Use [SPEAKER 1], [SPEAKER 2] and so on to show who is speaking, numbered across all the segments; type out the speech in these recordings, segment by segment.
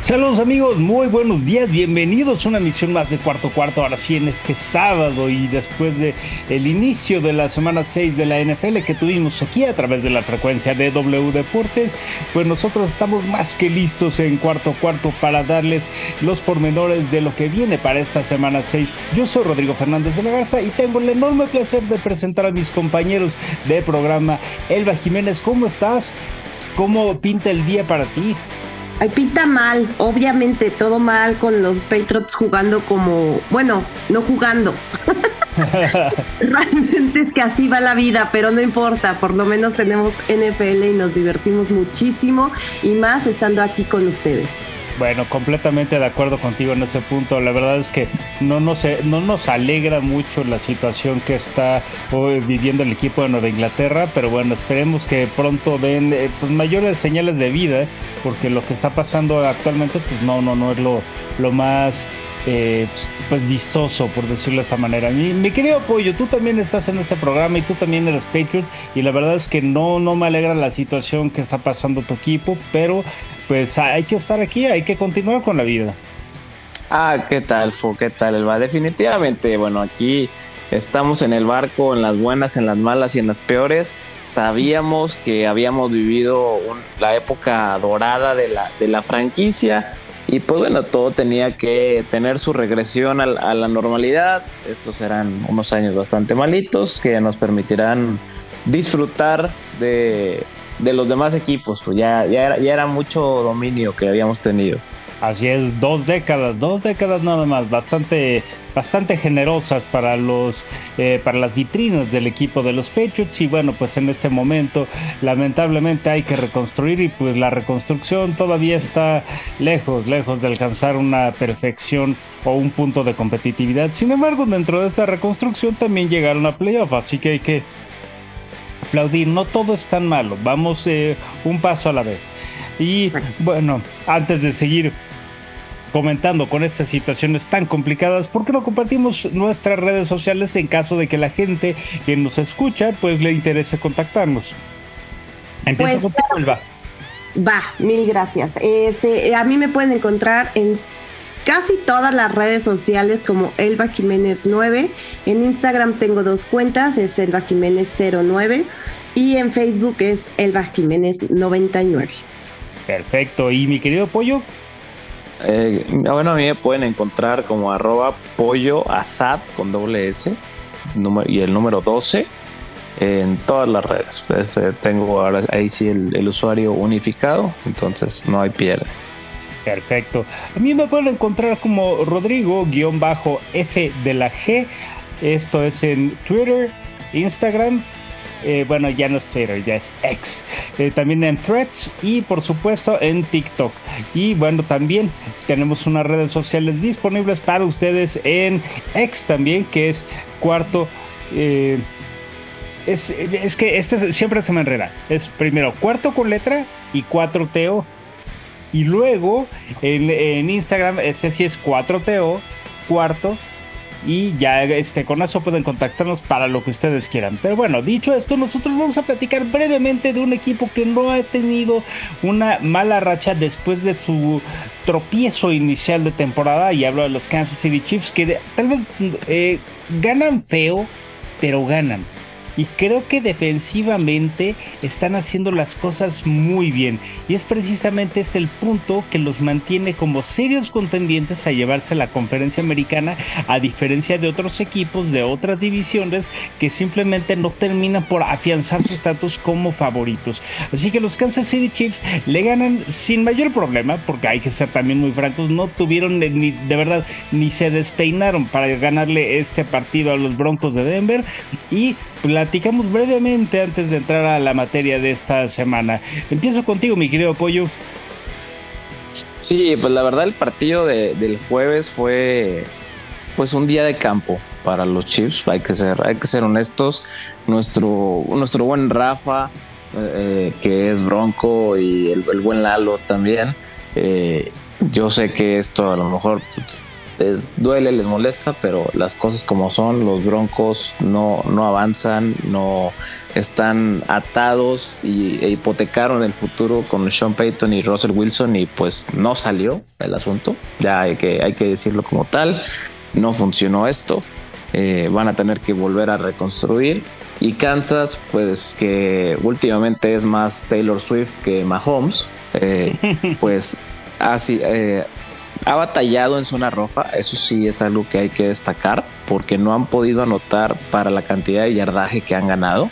[SPEAKER 1] Saludos amigos, muy buenos días, bienvenidos a una emisión más de Cuarto Cuarto, ahora sí en este sábado y después de el inicio de la semana 6 de la NFL que tuvimos aquí a través de la frecuencia de W Deportes, pues nosotros estamos más que listos en Cuarto Cuarto para darles los pormenores de lo que viene para esta semana 6. Yo soy Rodrigo Fernández de la Garza y tengo el enorme placer de presentar a mis compañeros de programa. Elba Jiménez, ¿cómo estás? ¿Cómo pinta el día para ti?
[SPEAKER 2] Ay, pinta mal, obviamente todo mal con los Patriots jugando como, bueno, no jugando. Realmente es que así va la vida, pero no importa, por lo menos tenemos NFL y nos divertimos muchísimo y más estando aquí con ustedes.
[SPEAKER 1] Bueno, completamente de acuerdo contigo en ese punto. La verdad es que no nos, no nos alegra mucho la situación que está hoy viviendo el equipo de Nueva Inglaterra, pero bueno, esperemos que pronto den eh, pues, mayores señales de vida, porque lo que está pasando actualmente, pues no, no, no es lo, lo más eh, pues vistoso, por decirlo de esta manera. Mi, mi, querido Pollo, tú también estás en este programa y tú también eres Patriot y la verdad es que no, no me alegra la situación que está pasando tu equipo, pero pues hay que estar aquí, hay que continuar con la vida.
[SPEAKER 3] Ah, ¿qué tal, Fu? ¿Qué tal, Elba? Definitivamente, bueno, aquí estamos en el barco, en las buenas, en las malas y en las peores. Sabíamos que habíamos vivido la época dorada de la, de la franquicia y pues bueno, todo tenía que tener su regresión a, a, la normalidad. Estos serán unos años bastante malitos que nos permitirán disfrutar de, de los demás equipos. Pues ya, ya, era, ya era mucho dominio que habíamos tenido.
[SPEAKER 1] Así es, dos décadas, dos décadas nada más, bastante, bastante generosas para los, eh, para las vitrinas del equipo de los Patriots y bueno, pues en este momento lamentablemente hay que reconstruir y pues la reconstrucción todavía está lejos, lejos de alcanzar una perfección o un punto de competitividad. Sin embargo, dentro de esta reconstrucción también llegaron a playoff, así que hay que aplaudir, no todo es tan malo, vamos eh, un paso a la vez. Y bueno, antes de seguir comentando con estas situaciones tan complicadas, ¿por qué no compartimos nuestras redes sociales en caso de que la gente que nos escucha pues le interese contactarnos?
[SPEAKER 2] Empieza pues. Va, mil gracias. Este, a mí me pueden encontrar en casi todas las redes sociales como Elba Jiménez 9. En Instagram tengo dos cuentas, es Elba Jiménez 09 y en Facebook es Elba Jiménez 99.
[SPEAKER 1] Perfecto. ¿Y mi querido Pollo?
[SPEAKER 3] Eh, bueno, a mí me pueden encontrar como arroba pollo asad con doble S y el número 12 en todas las redes. Pues, eh, tengo ahora ahí sí el, el, usuario unificado, entonces no hay pierde.
[SPEAKER 1] Perfecto. A mí me pueden encontrar como Rodrigo-F de la G. Esto es en Twitter, Instagram eh, bueno, ya no es Twitter, ya es X. Eh, también en Threads y por supuesto en TikTok. Y bueno, también tenemos unas redes sociales disponibles para ustedes en X también, que es cuarto. Eh, es, es, que este siempre se me enreda. Es primero cuarto con letra y 4TO. Y luego en, Instagram, ese sí es 4TO, cuarto y ya este, con eso pueden contactarnos para lo que ustedes quieran. Pero bueno, dicho esto, nosotros vamos a platicar brevemente de un equipo que no ha tenido una mala racha después de su tropiezo inicial de temporada y hablo de los Kansas City Chiefs que tal vez eh, ganan feo, pero ganan y creo que defensivamente están haciendo las cosas muy bien y es precisamente ese el punto que los mantiene como serios contendientes a llevarse la conferencia americana a diferencia de otros equipos de otras divisiones que simplemente no terminan por afianzar su estatus como favoritos. Así que los Kansas City Chiefs le ganan sin mayor problema porque hay que ser también muy francos, no tuvieron ni de verdad ni se despeinaron para ganarle este partido a los Broncos de Denver y platicamos brevemente antes de entrar a la materia de esta semana. Empiezo contigo, mi querido Pollo.
[SPEAKER 3] Sí, pues la verdad el partido del jueves fue pues un día de campo para los Chiefs, hay que ser, hay que ser honestos. Nuestro, nuestro buen Rafa, eh, que es Bronco, y el, buen Lalo también. Eh, yo sé que esto a lo mejor pues, les duele, les molesta, pero las cosas como son, los Broncos no, no avanzan, no están atados y, e hipotecaron el futuro con Sean Payton y Russell Wilson y pues no salió el asunto, ya hay que, hay que decirlo como tal, no funcionó esto, eh, van a tener que volver a reconstruir. Y Kansas, pues que últimamente es más Taylor Swift que Mahomes, eh, pues así, eh, ha batallado en zona roja, eso sí es algo que hay que destacar, porque no han podido anotar para la cantidad de yardaje que han ganado.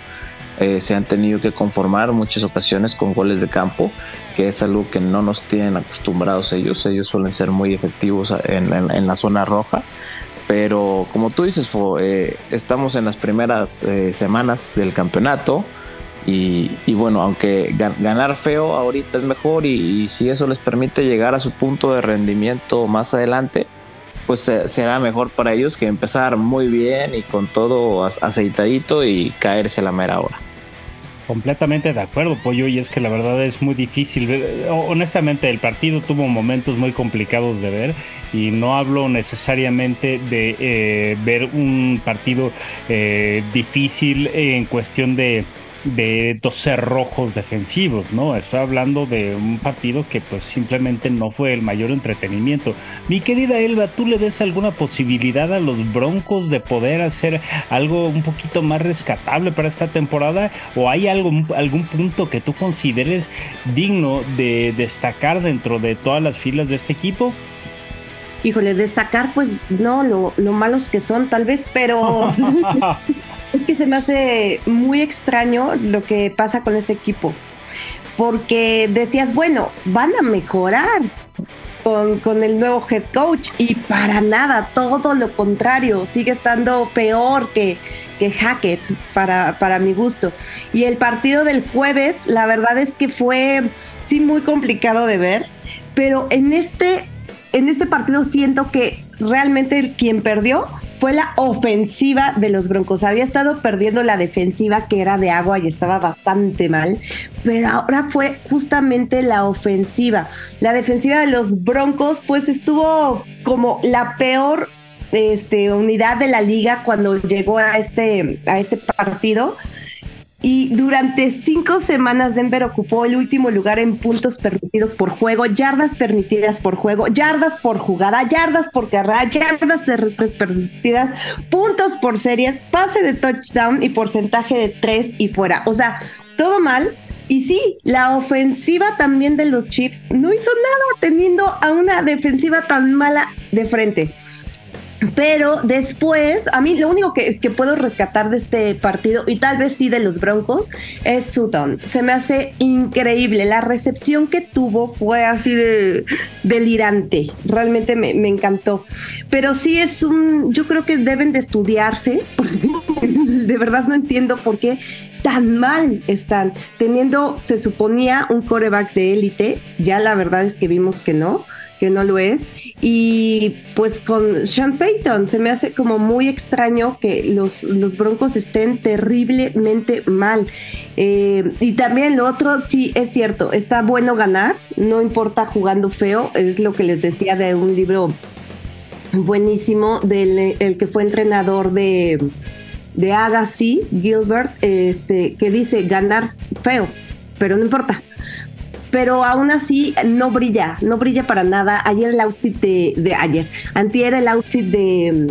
[SPEAKER 3] Eh, se han tenido que conformar muchas ocasiones con goles de campo, que es algo que no nos tienen acostumbrados ellos. Ellos suelen ser muy efectivos en, la zona roja. Pero como tú dices, eh, estamos en las primeras eh, semanas del campeonato. Y, bueno, aunque ganar feo ahorita es mejor y, si eso les permite llegar a su punto de rendimiento más adelante, pues será mejor para ellos que empezar muy bien y con todo aceitadito y caerse a la mera hora.
[SPEAKER 1] Completamente de acuerdo, Pollo, y es que la verdad es muy difícil. Honestamente, el partido tuvo momentos muy complicados de ver y no hablo necesariamente de eh, ver un partido eh, difícil en cuestión de de dos cerrojos defensivos, ¿no? Estoy hablando de un partido que pues simplemente no fue el mayor entretenimiento. Mi querida Elba, ¿tú le ves alguna posibilidad a los Broncos de poder hacer algo un poquito más rescatable para esta temporada? ¿O hay algo, algún punto que tú consideres digno de destacar dentro de todas las filas de este equipo?
[SPEAKER 2] Híjole, destacar, pues no, lo, lo malos que son tal vez, pero Es que se me hace muy extraño lo que pasa con ese equipo. Porque decías, bueno, van a mejorar con, el nuevo head coach y para nada, todo lo contrario, sigue estando peor que, que Hackett para, para mi gusto. Y el partido del jueves, la verdad es que fue sí muy complicado de ver, pero en este, en este partido siento que realmente quien perdió fue la ofensiva de los Broncos. Había estado perdiendo la defensiva que era de agua y estaba bastante mal, pero ahora fue justamente la ofensiva. La defensiva de los Broncos pues estuvo como la peor este, unidad de la liga cuando llegó a este, a este partido. Y durante cinco semanas Denver ocupó el último lugar en puntos permitidos por juego, yardas permitidas por juego, yardas por jugada, yardas por carrera, yardas terrestres permitidas, puntos por series, pase de touchdown y porcentaje de tres y fuera. O sea, todo mal. Y sí, la ofensiva también de los Chiefs no hizo nada teniendo a una defensiva tan mala de frente. Pero después, a mí lo único que, puedo rescatar de este partido, y tal vez sí de los Broncos, es Sutton. Se me hace increíble. La recepción que tuvo fue así de delirante. Realmente me, encantó. Pero sí es un. Yo creo que deben de estudiarse. de verdad no entiendo por qué tan mal están. Teniendo, se suponía, un coreback de élite. Ya la verdad es que vimos que no que no lo es. Y pues con Sean Payton se me hace como muy extraño que los, los Broncos estén terriblemente mal. Eh, y también lo otro, sí, es cierto, está bueno ganar, no importa jugando feo, es lo que les decía de un libro buenísimo del el que fue entrenador de, de Agassi, Gilbert, este, que dice ganar feo, pero no importa pero aún así no brilla, no brilla para nada. Ayer el outfit de, de ayer, antier el outfit de,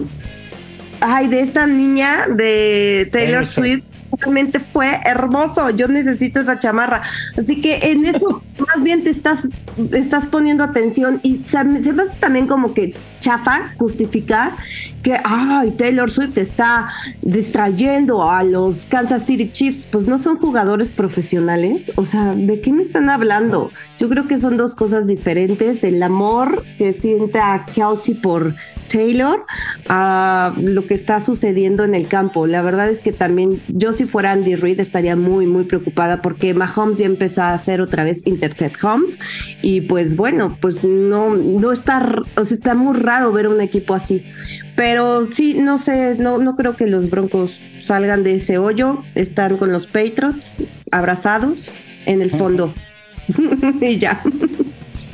[SPEAKER 2] ay, de esta niña de Taylor Swift realmente fue hermoso. Yo necesito esa chamarra. Así que en eso más bien te estás, estás poniendo atención y se, me hace también como que chafa justificar que ay, Taylor Swift está distrayendo a los Kansas City Chiefs. Pues no son jugadores profesionales. O sea, ¿de qué me están hablando? Yo creo que son dos cosas diferentes. El amor que sienta Kelsey por Taylor a lo que está sucediendo en el campo. La verdad es que también yo si fuera Andy Reid estaría muy, muy preocupada porque Mahomes ya empezó a hacer otra vez intercept homes y pues bueno, pues no, no está, o sea, está muy raro ver un equipo así. Pero sí, no sé, no, no creo que los Broncos salgan de ese hoyo. Están con los Patriots abrazados en el fondo. y ya.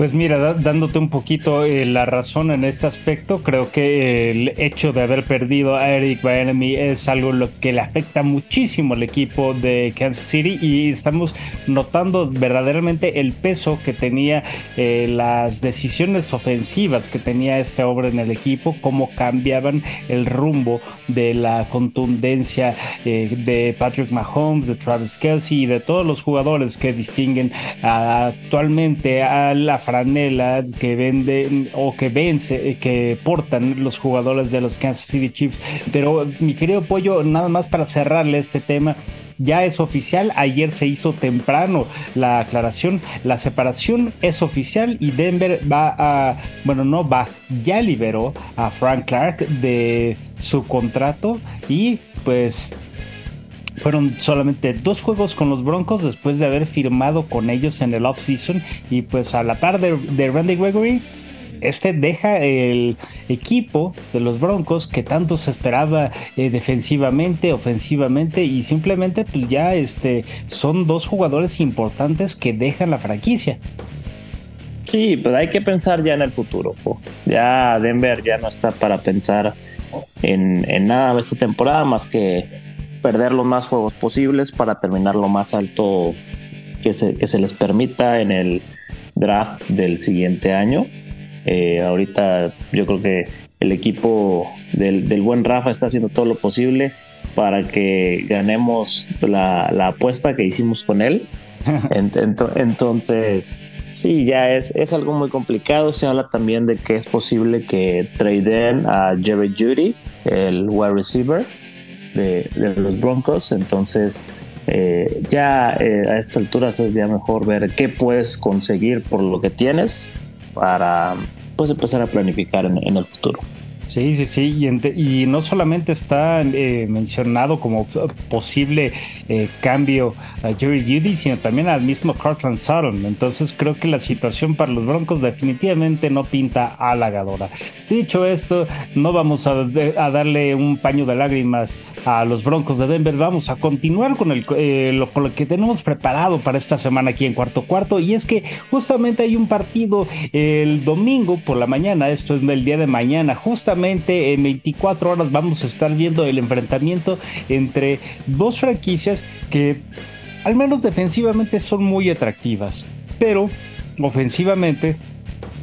[SPEAKER 1] Pues mira, dándote un poquito eh, la razón en este aspecto, creo que el hecho de haber perdido a Eric Bieniemy es algo lo que le afecta muchísimo al equipo de Kansas City y estamos notando verdaderamente el peso que tenía eh, las decisiones ofensivas que tenía este hombre en el equipo, cómo cambiaban el rumbo de la contundencia eh, de Patrick Mahomes, de Travis Kelsey y de todos los jugadores que distinguen actualmente a la que venden o que vence, que portan los jugadores de los Kansas City Chiefs. Pero mi querido Pollo, nada más para cerrarle este tema, ya es oficial. Ayer se hizo temprano la aclaración. La separación es oficial y Denver va a, bueno, no va, ya liberó a Frank Clark de su contrato y pues fueron solamente dos juegos con los Broncos después de haber firmado con ellos en el off-season. Y pues a la par de, Randy Gregory, este deja el equipo de los Broncos que tanto se esperaba eh, defensivamente, ofensivamente y simplemente pues ya este, son dos jugadores importantes que dejan la franquicia.
[SPEAKER 3] Sí, pues hay que pensar ya en el futuro. Ya Denver ya no está para pensar en, en nada de esta temporada más que perder los más juegos posibles para terminar lo más alto que se, que se les permita en el draft del siguiente año. Eh, ahorita yo creo que el equipo del, buen Rafa está haciendo todo lo posible para que ganemos la, apuesta que hicimos con él. Entonces, sí, ya es, es algo muy complicado. Se habla también de que es posible que traden a Jerry Judy, el wide receiver, de, los Broncos. Entonces, eh, ya eh, a estas alturas es ya mejor ver qué puedes conseguir por lo que tienes para pues empezar a planificar en el futuro.
[SPEAKER 1] Sí, sí, sí, y, no solamente está eh, mencionado como posible eh, cambio a Jerry Judy, sino también al mismo Cortland Sutton. Entonces creo que la situación para los Broncos definitivamente no pinta halagadora. Dicho esto, no vamos a, darle un paño de lágrimas a los Broncos de Denver, vamos a continuar con, el, eh, lo, con lo que tenemos preparado para esta semana aquí en Cuarto Cuarto, y es que justamente hay un partido el domingo por la mañana, esto es el día de mañana, justamente en 24 horas vamos a estar viendo el enfrentamiento entre dos franquicias que al menos defensivamente son muy atractivas, pero ofensivamente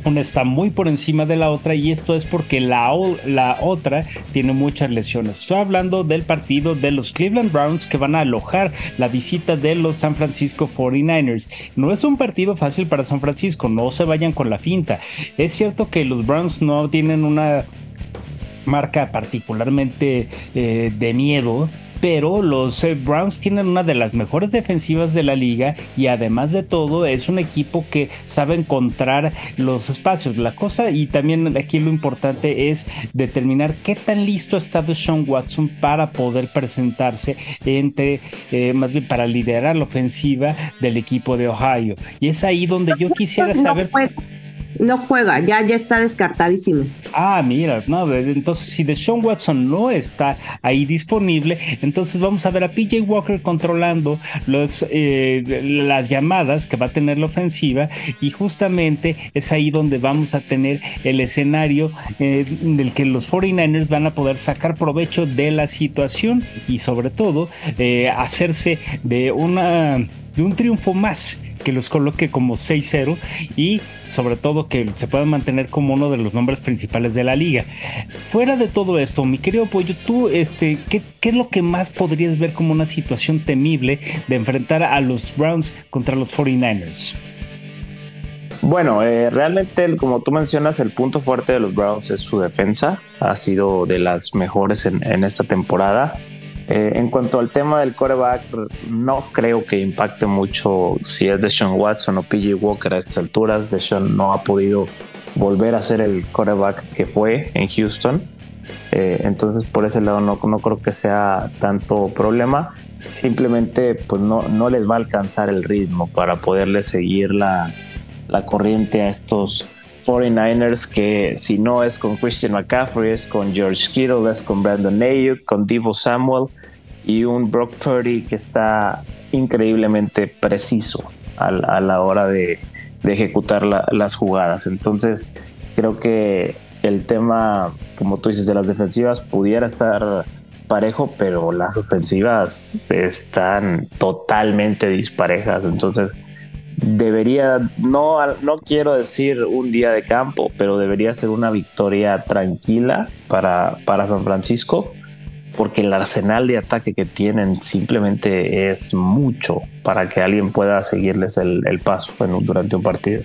[SPEAKER 1] una está muy por encima de la otra y esto es porque la, otra tiene muchas lesiones. Estoy hablando del partido de los Cleveland Browns que van a alojar la visita de los San Francisco 49ers. No es un partido fácil para San Francisco, no se vayan con la finta. Es cierto que los Browns no tienen una marca particularmente eh, de miedo, pero los eh, Browns tienen una de las mejores defensivas de la liga y además de todo es un equipo que sabe encontrar los espacios. La cosa y también aquí lo importante es determinar qué tan listo está Deshaun Watson para poder presentarse entre, eh, más bien para liderar la ofensiva del equipo de Ohio. Y es ahí donde yo quisiera saber
[SPEAKER 2] no juega, ya, ya está descartadísimo.
[SPEAKER 1] Ah, mira, no, entonces si Deshaun Watson no está ahí disponible, entonces vamos a ver a PJ Walker controlando los, eh, las llamadas que va a tener la ofensiva y justamente es ahí donde vamos a tener el escenario eh, en el que los 49ers van a poder sacar provecho de la situación y sobre todo eh, hacerse de una de un triunfo más que los coloque como 6-0 y sobre todo que se puedan mantener como uno de los nombres principales de la liga. Fuera de todo esto, mi querido Pollo, tú, este, ¿qué, es lo que más podrías ver como una situación temible de enfrentar a los Browns contra los 49ers?
[SPEAKER 3] Bueno, eh, realmente, como tú mencionas, el punto fuerte de los Browns es su defensa. Ha sido de las mejores en, en esta temporada. Eh, en cuanto al tema del coreback, no creo que impacte mucho si es de Watson o PJ Walker a estas alturas. Sean no ha podido volver a ser el quarterback que fue en Houston. Eh, entonces por ese lado no, no creo que sea tanto problema. Simplemente pues no, no les va a alcanzar el ritmo para poderle seguir la, la corriente a estos 49ers que si no es con Christian McCaffrey, es con George Kittle, es con Brandon Ayuk, con Divo Samuel y un Brock Purdy que está increíblemente preciso a, la hora de, ejecutar las jugadas. Entonces creo que el tema, como tú dices, de las defensivas pudiera estar parejo, pero las ofensivas están totalmente disparejas. Entonces debería, no, no quiero decir un día de campo, pero debería ser una victoria tranquila para, para San Francisco, porque el arsenal de ataque que tienen simplemente es mucho para que alguien pueda seguirles el, el paso durante un partido.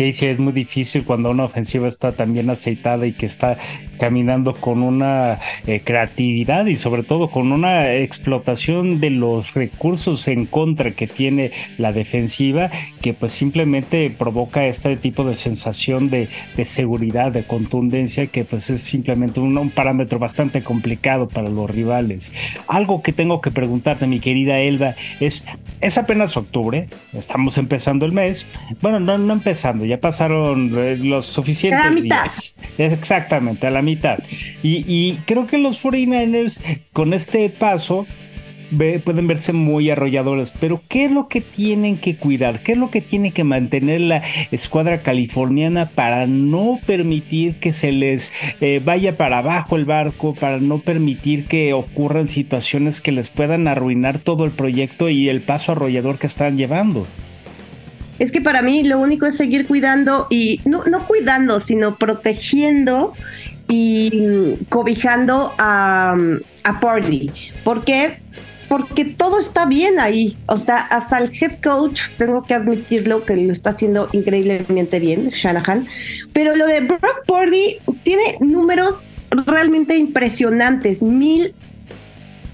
[SPEAKER 1] Sí, es muy difícil cuando una ofensiva está tan bien aceitada y que está caminando con una eh, creatividad y sobre todo con una explotación de los recursos en contra que tiene la defensiva, que pues simplemente provoca este tipo de sensación de, seguridad, de contundencia, que pues es simplemente un, parámetro bastante complicado para los rivales. Algo que tengo que preguntarte, mi querida Elba, es, es apenas octubre, estamos empezando el mes, bueno, no, no empezando, ya pasaron eh, los suficientes
[SPEAKER 2] a la
[SPEAKER 1] mitad. días. Exactamente, a la mitad. Y, creo que los 49ers con este paso pueden verse muy arrolladores, pero ¿qué es lo que tienen que cuidar? ¿Qué es lo que tiene que mantener la escuadra californiana para no permitir que se les eh, vaya para abajo el barco, para no permitir que ocurran situaciones que les puedan arruinar todo el proyecto y el paso arrollador que están llevando?
[SPEAKER 2] es que para mí lo único es seguir cuidando y no, cuidando, sino protegiendo y cobijando a, a Party. ¿Por qué? Porque todo está bien ahí. O sea, hasta el head coach, tengo que admitirlo, que lo está haciendo increíblemente bien, Shanahan. Pero lo de Brock Purdy tiene números realmente impresionantes. Mil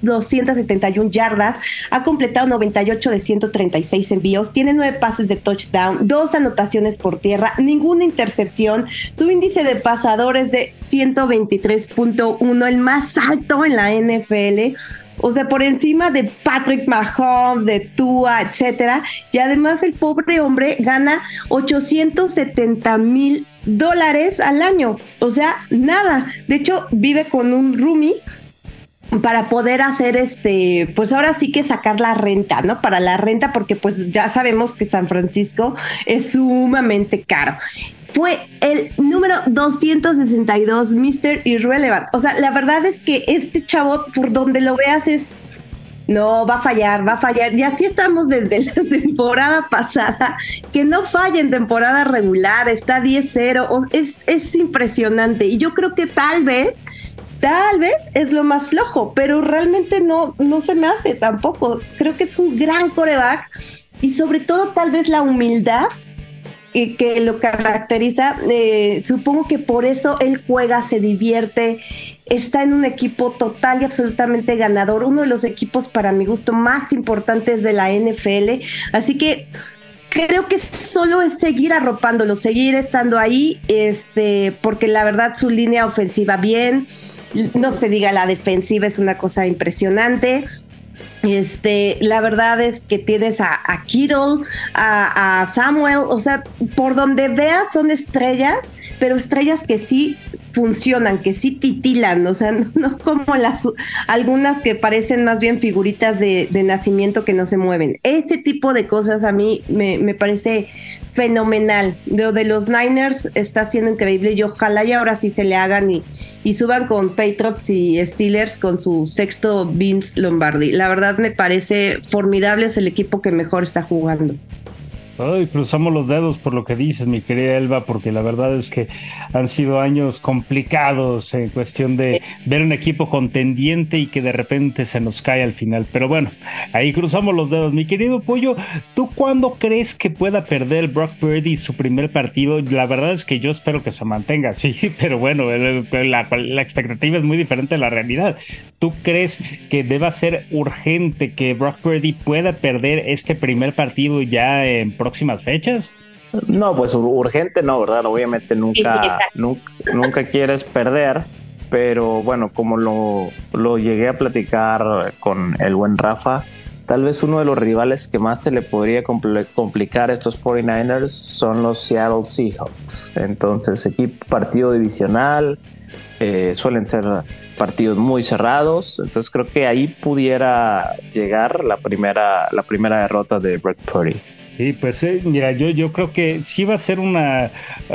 [SPEAKER 2] 271 yardas, ha completado 98 de 136 envíos, tiene nueve pases de touchdown, dos anotaciones por tierra, ninguna intercepción, su índice de pasadores de 123.1, el más alto en la NFL. O sea, por encima de Patrick Mahomes, de Tua, etcétera. Y además el pobre hombre gana 870 mil dólares al año. O sea, nada. De hecho, vive con un roomie para poder hacer este, pues ahora sí que sacar la renta, ¿no? Para la renta, porque pues ya sabemos que San Francisco es sumamente caro. Fue el número 262, Mr. Irrelevant. O sea, la verdad es que este chavo, por donde lo veas, es no, va a fallar, va a fallar. Y así estamos desde la temporada pasada, que no falla en temporada regular, está 10-0, es, es impresionante. Y yo creo que tal vez Tal vez es lo más flojo, pero realmente no, no se me hace tampoco. Creo que es un gran coreback y sobre todo tal vez la humildad que, lo caracteriza. Eh, supongo que por eso él juega, se divierte, está en un equipo total y absolutamente ganador, uno de los equipos para mi gusto más importantes de la NFL. Así que creo que solo es seguir arropándolo, seguir estando ahí, este, porque la verdad su línea ofensiva bien no se diga la defensiva, es una cosa impresionante. Este, la verdad es que tienes a, a Kittle, a, Samuel, o sea, por donde veas son estrellas, pero estrellas que sí funcionan, que sí titilan, o sea, no, como las algunas que parecen más bien figuritas de, nacimiento que no se mueven. Este tipo de cosas a mí me, parece fenomenal. Lo de los Niners está siendo increíble y ojalá y ahora sí se le hagan y, y suban con Patriots y Steelers con su sexto Vince Lombardi. La verdad me parece formidable, es el equipo que mejor está jugando.
[SPEAKER 1] Ay, cruzamos los dedos por lo que dices, mi querida Elba, porque la verdad es que han sido años complicados en cuestión de ver un equipo contendiente y que de repente se nos cae al final. Pero bueno, ahí cruzamos los dedos. Mi querido Pollo, ¿tú cuándo crees que pueda perder Brock Purdy su primer partido? La verdad es que yo espero que se mantenga, sí, pero bueno, la, la expectativa es muy diferente a la realidad. ¿Tú crees que deba ser urgente que Brock Purdy pueda perder este primer partido ya en próximas fechas?
[SPEAKER 3] No, pues urgente no, ¿verdad? Obviamente nunca, nunca, quieres perder, pero bueno, como lo, lo llegué a platicar con el buen Rafa, tal vez uno de los rivales que más se le podría complicar a estos 49ers son los Seattle Seahawks. Entonces, equipo partido divisional, eh, suelen ser partidos muy cerrados, entonces creo que ahí pudiera llegar la primera, la primera derrota de Brock Purdy.
[SPEAKER 1] Sí, pues eh, mira, yo, yo creo que sí va a ser una,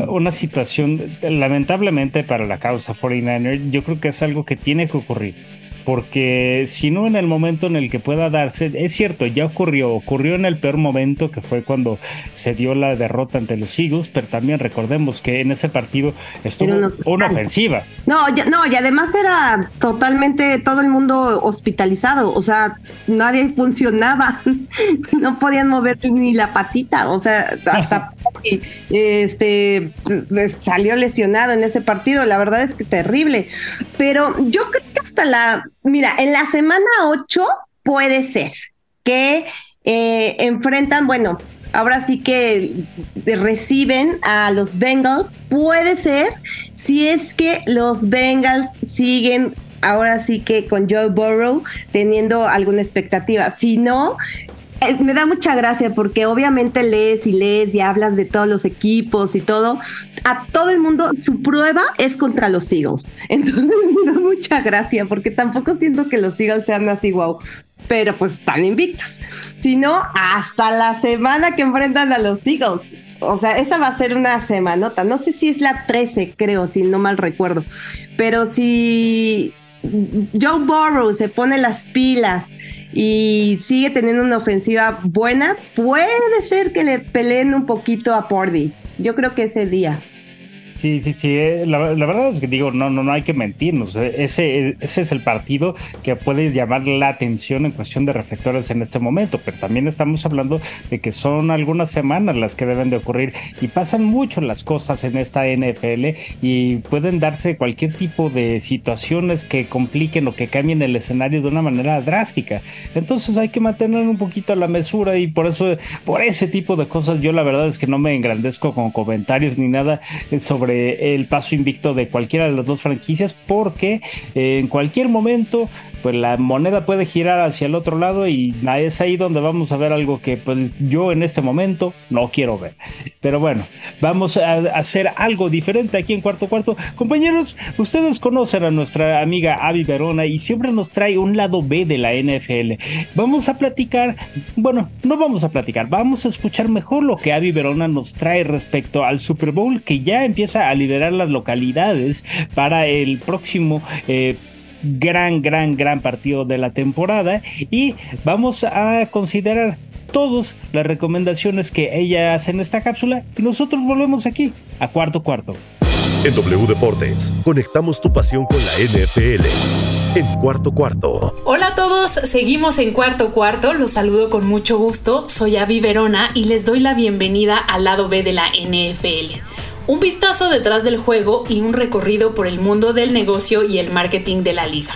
[SPEAKER 1] una situación, lamentablemente para la causa 49er, yo creo que es algo que tiene que ocurrir porque si no en el momento en el que pueda darse, es cierto, ya ocurrió, ocurrió en el peor momento que fue cuando se dio la derrota ante los Eagles, pero también recordemos que en ese partido estuvo una ofensiva.
[SPEAKER 2] No, no, y además era totalmente todo el mundo hospitalizado, o sea, nadie funcionaba, no podían mover ni la patita, o sea, hasta este salió lesionado en ese partido, la verdad es que terrible, pero yo creo que hasta la Mira, en la semana 8 puede ser que eh, enfrentan, bueno, ahora sí que reciben a los Bengals. Puede ser si es que los Bengals siguen ahora sí que con Joe Burrow teniendo alguna expectativa. Si no, me da mucha gracia porque obviamente lees y lees y hablas de todos los equipos y todo. A todo el mundo, su prueba es contra los Eagles. Entonces me da mucha gracia porque tampoco siento que los Eagles sean así, wow. Pero pues están invictos. Si no, hasta la semana que enfrentan a los Eagles. O sea, esa va a ser una semanota. No sé si es la 13, creo, si no mal recuerdo. Pero si Joe Burrow se pone las pilas y sigue teniendo una ofensiva buena, puede ser que le peleen un poquito a Pordy. Yo creo que ese día.
[SPEAKER 1] Sí, sí, sí. Eh, la, verdad es que digo, no, no, no hay que mentirnos. Eh, ese, ese es el partido que puede llamar la atención en cuestión de reflectores en este momento, pero también estamos hablando de que son algunas semanas las que deben de ocurrir y pasan mucho las cosas en esta NFL y pueden darse cualquier tipo de situaciones que compliquen o que cambien el escenario de una manera drástica. Entonces hay que mantener un poquito la mesura y por eso, por ese tipo de cosas, yo la verdad es que no me engrandezco con comentarios ni nada sobre el paso invicto de cualquiera de las dos franquicias porque eh, en cualquier momento pues la moneda puede girar hacia el otro lado y es ahí donde vamos a ver algo que pues yo en este momento no quiero ver. Pero bueno, vamos a hacer algo diferente aquí en cuarto cuarto. Compañeros, ustedes conocen a nuestra amiga Avi Verona y siempre nos trae un lado B de la NFL. Vamos a platicar, bueno, no vamos a platicar, vamos a escuchar mejor lo que Avi Verona nos trae respecto al Super Bowl que ya empieza a liberar las localidades para el próximo eh, gran, gran, gran partido de la temporada y vamos a considerar todas las recomendaciones que ella hace en esta cápsula y nosotros volvemos aquí a cuarto cuarto.
[SPEAKER 4] En W Deportes, conectamos tu pasión con la NFL. En cuarto cuarto.
[SPEAKER 5] Hola a todos, seguimos en cuarto cuarto, los saludo con mucho gusto, soy Avi Verona y les doy la bienvenida al lado B de la NFL un vistazo detrás del juego y un recorrido por el mundo del negocio y el marketing de la liga.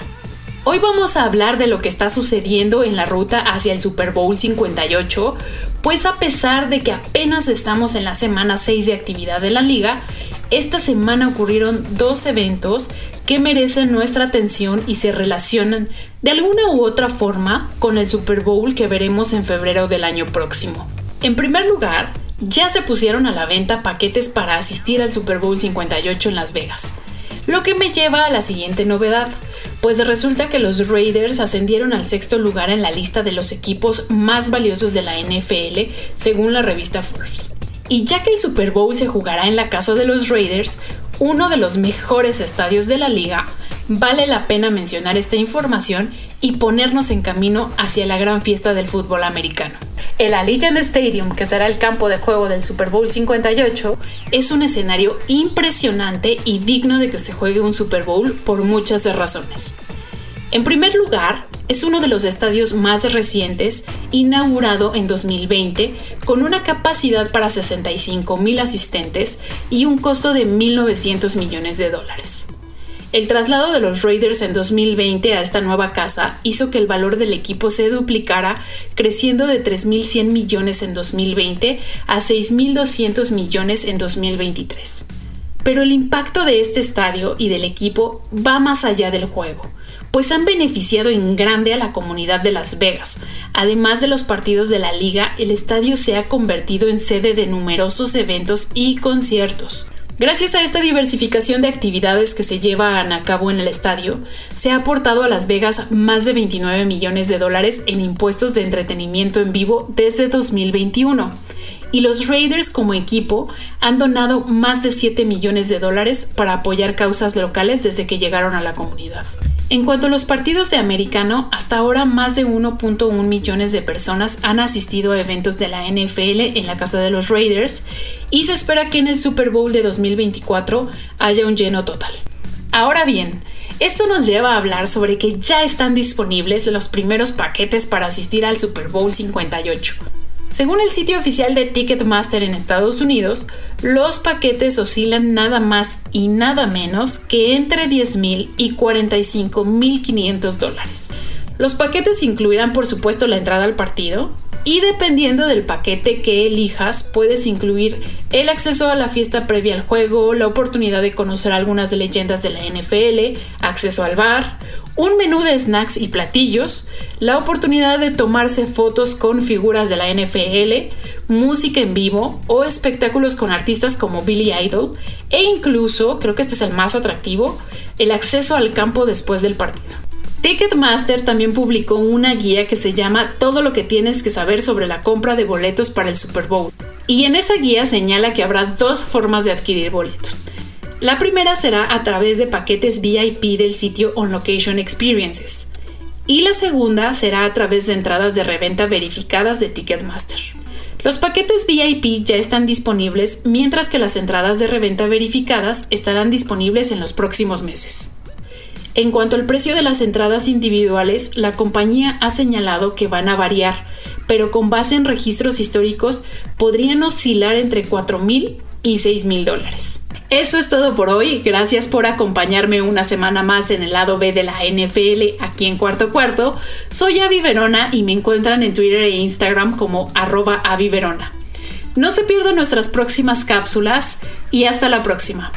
[SPEAKER 5] Hoy vamos a hablar de lo que está sucediendo en la ruta hacia el Super Bowl 58, pues a pesar de que apenas estamos en la semana 6 de actividad de la liga, esta semana ocurrieron dos eventos que merecen nuestra atención y se relacionan de alguna u otra forma con el Super Bowl que veremos en febrero del año próximo. En primer lugar, ya se pusieron a la venta paquetes para asistir al Super Bowl 58 en Las Vegas. Lo que me lleva a la siguiente novedad, pues resulta que los Raiders ascendieron al sexto lugar en la lista de los equipos más valiosos de la NFL según la revista Forbes. Y ya que el Super Bowl se jugará en la casa de los Raiders, uno de los mejores estadios de la liga, vale la pena mencionar esta información y ponernos en camino hacia la gran fiesta del fútbol americano. El Allegiant Stadium, que será el campo de juego del Super Bowl 58, es un escenario impresionante y digno de que se juegue un Super Bowl por muchas razones. En primer lugar, es uno de los estadios más recientes, inaugurado en 2020, con una capacidad para 65 mil asistentes y un costo de 1.900 millones de dólares. El traslado de los Raiders en 2020 a esta nueva casa hizo que el valor del equipo se duplicara, creciendo de 3.100 millones en 2020 a 6.200 millones en 2023. Pero el impacto de este estadio y del equipo va más allá del juego pues han beneficiado en grande a la comunidad de Las Vegas. Además de los partidos de la liga, el estadio se ha convertido en sede de numerosos eventos y conciertos. Gracias a esta diversificación de actividades que se llevan a cabo en el estadio, se ha aportado a Las Vegas más de 29 millones de dólares en impuestos de entretenimiento en vivo desde 2021 y los Raiders como equipo han donado más de 7 millones de dólares para apoyar causas locales desde que llegaron a la comunidad. En cuanto a los partidos de americano, hasta ahora más de 1.1 millones de personas han asistido a eventos de la NFL en la casa de los Raiders y se espera que en el Super Bowl de 2024 haya un lleno total. Ahora bien, esto nos lleva a hablar sobre que ya están disponibles los primeros paquetes para asistir al Super Bowl 58. Según el sitio oficial de Ticketmaster en Estados Unidos, los paquetes oscilan nada más y nada menos que entre 10.000 y 45.500 dólares. Los paquetes incluirán por supuesto la entrada al partido y dependiendo del paquete que elijas puedes incluir el acceso a la fiesta previa al juego, la oportunidad de conocer algunas de leyendas de la NFL, acceso al bar, un menú de snacks y platillos, la oportunidad de tomarse fotos con figuras de la NFL, música en vivo o espectáculos con artistas como Billy Idol e incluso, creo que este es el más atractivo, el acceso al campo después del partido. Ticketmaster también publicó una guía que se llama Todo lo que tienes que saber sobre la compra de boletos para el Super Bowl. Y en esa guía señala que habrá dos formas de adquirir boletos. La primera será a través de paquetes VIP del sitio On Location Experiences y la segunda será a través de entradas de reventa verificadas de Ticketmaster. Los paquetes VIP ya están disponibles mientras que las entradas de reventa verificadas estarán disponibles en los próximos meses. En cuanto al precio de las entradas individuales, la compañía ha señalado que van a variar, pero con base en registros históricos podrían oscilar entre $4,000 y $6,000 dólares. Eso es todo por hoy. Gracias por acompañarme una semana más en el lado B de la NFL aquí en Cuarto Cuarto. Soy Avi Verona y me encuentran en Twitter e Instagram como arroba Avi Verona. No se pierdan nuestras próximas cápsulas y hasta la próxima.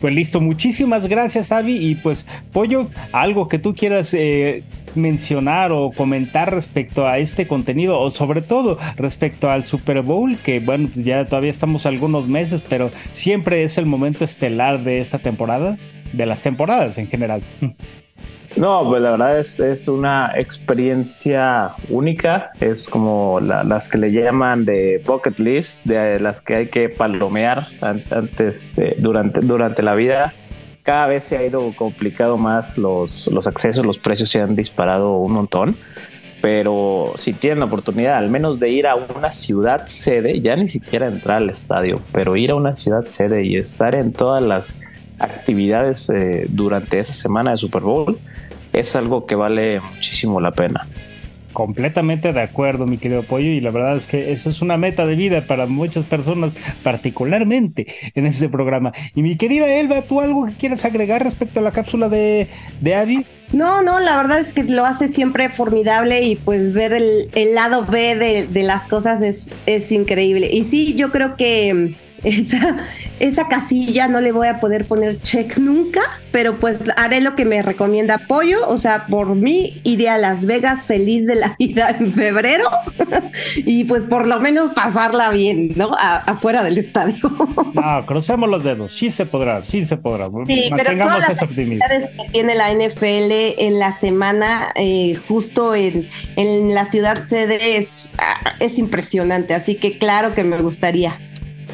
[SPEAKER 1] Pues listo, muchísimas gracias Avi y pues Pollo, algo que tú quieras eh, mencionar o comentar respecto a este contenido o sobre todo respecto al Super Bowl, que bueno, pues ya todavía estamos algunos meses, pero siempre es el momento estelar de esta temporada, de las temporadas en general.
[SPEAKER 3] No, pues la verdad es, es una experiencia única, es como las que le llaman de bucket list, de las que hay que palomear antes, durante, durante la vida cada vez se ha ido complicado más los, los accesos, los precios se han disparado un montón. Pero si tienen la oportunidad al menos de ir a una ciudad sede, ya ni siquiera entrar al estadio, pero ir a una ciudad sede y estar en todas las actividades eh, durante esa semana de Super Bowl, es algo que vale muchísimo la pena.
[SPEAKER 1] Completamente de acuerdo, mi querido Pollo, y la verdad es que eso es una meta de vida para muchas personas, particularmente en este programa. Y mi querida Elba, ¿tú algo que quieras agregar respecto a la cápsula de, de Abby?
[SPEAKER 2] No, no, la verdad es que lo hace siempre formidable y pues ver el, lado B de, de las cosas es, es increíble. Y sí, yo creo que esa, esa casilla no le voy a poder poner check nunca, pero pues haré lo que me recomienda Pollo, o sea, por mí iré a Las Vegas feliz de la vida en febrero y pues por lo menos pasarla bien, ¿no? afuera del estadio.
[SPEAKER 1] No, crucemos los dedos, sí se podrá, sí se podrá.
[SPEAKER 2] Sí, pero todas las actividades que tiene la NFL en la semana, eh, justo en, en la ciudad sede, es, ah, es impresionante, así que claro que me gustaría.